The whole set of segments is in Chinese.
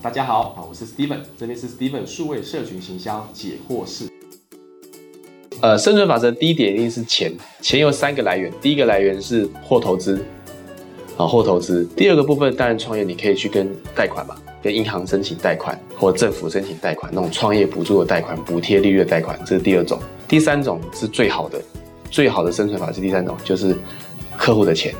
大家好，啊，我是 Steven，这边是 Steven 数位社群行销解惑室。呃，生存法则第一点一定是钱，钱有三个来源，第一个来源是或投资，啊，或投资。第二个部分当然创业，你可以去跟贷款嘛，跟银行申请贷款，或政府申请贷款，那种创业补助的贷款、补贴利率的贷款，这是第二种。第三种是最好的，最好的生存法是第三种，就是客户的钱，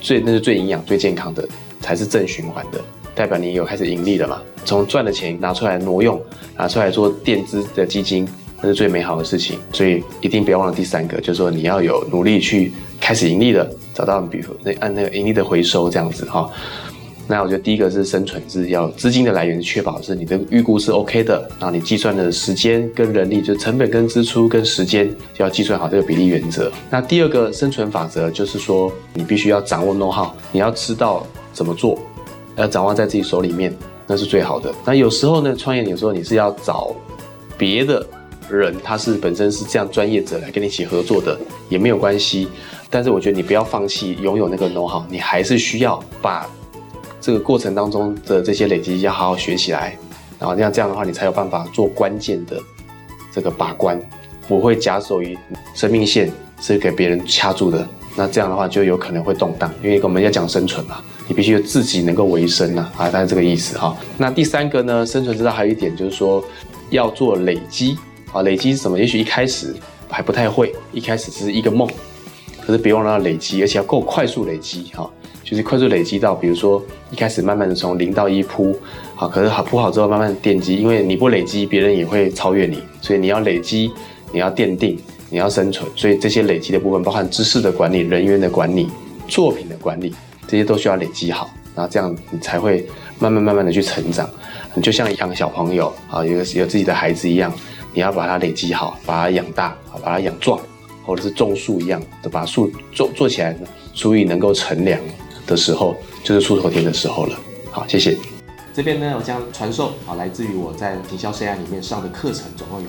最那是最营养、最健康的，才是正循环的。代表你有开始盈利了嘛？从赚的钱拿出来挪用，拿出来做垫资的基金，那是最美好的事情。所以一定不要忘了第三个，就是说你要有努力去开始盈利的，找到比如那按那个盈利的回收这样子哈。那我觉得第一个是生存是要资金的来源，确保是你的预估是 OK 的，然后你计算的时间跟人力，就成本跟支出跟时间就要计算好这个比例原则。那第二个生存法则就是说，你必须要掌握 know how，你要知道怎么做。要掌握在自己手里面，那是最好的。那有时候呢，创业有时候你是要找别的人，他是本身是这样专业者来跟你一起合作的，也没有关系。但是我觉得你不要放弃拥有那个 know how，你还是需要把这个过程当中的这些累积要好好学起来。然后这样这样的话，你才有办法做关键的这个把关，不会假手于生命线是给别人掐住的。那这样的话就有可能会动荡，因为我们要讲生存嘛，你必须自己能够维生呐，啊，大概这个意思哈。那第三个呢，生存之道还有一点就是说要做累积啊，累积是什么？也许一开始还不太会，一开始只是一个梦，可是别忘了要累积，而且要够快速累积哈，就是快速累积到，比如说一开始慢慢的从零到一铺，好，可是好铺好之后慢慢奠基，因为你不累积，别人也会超越你，所以你要累积，你要奠定。你要生存，所以这些累积的部分包含知识的管理、人员的管理、作品的管理，这些都需要累积好，然后这样你才会慢慢慢慢的去成长。你就像养小朋友啊，有有自己的孩子一样，你要把它累积好，把它养大，把它养壮，或者是种树一样的把树做做起来呢，足以能够乘凉的时候，就是出头天的时候了。好，谢谢。这边呢，我将传授啊，来自于我在营销生涯里面上的课程，总共有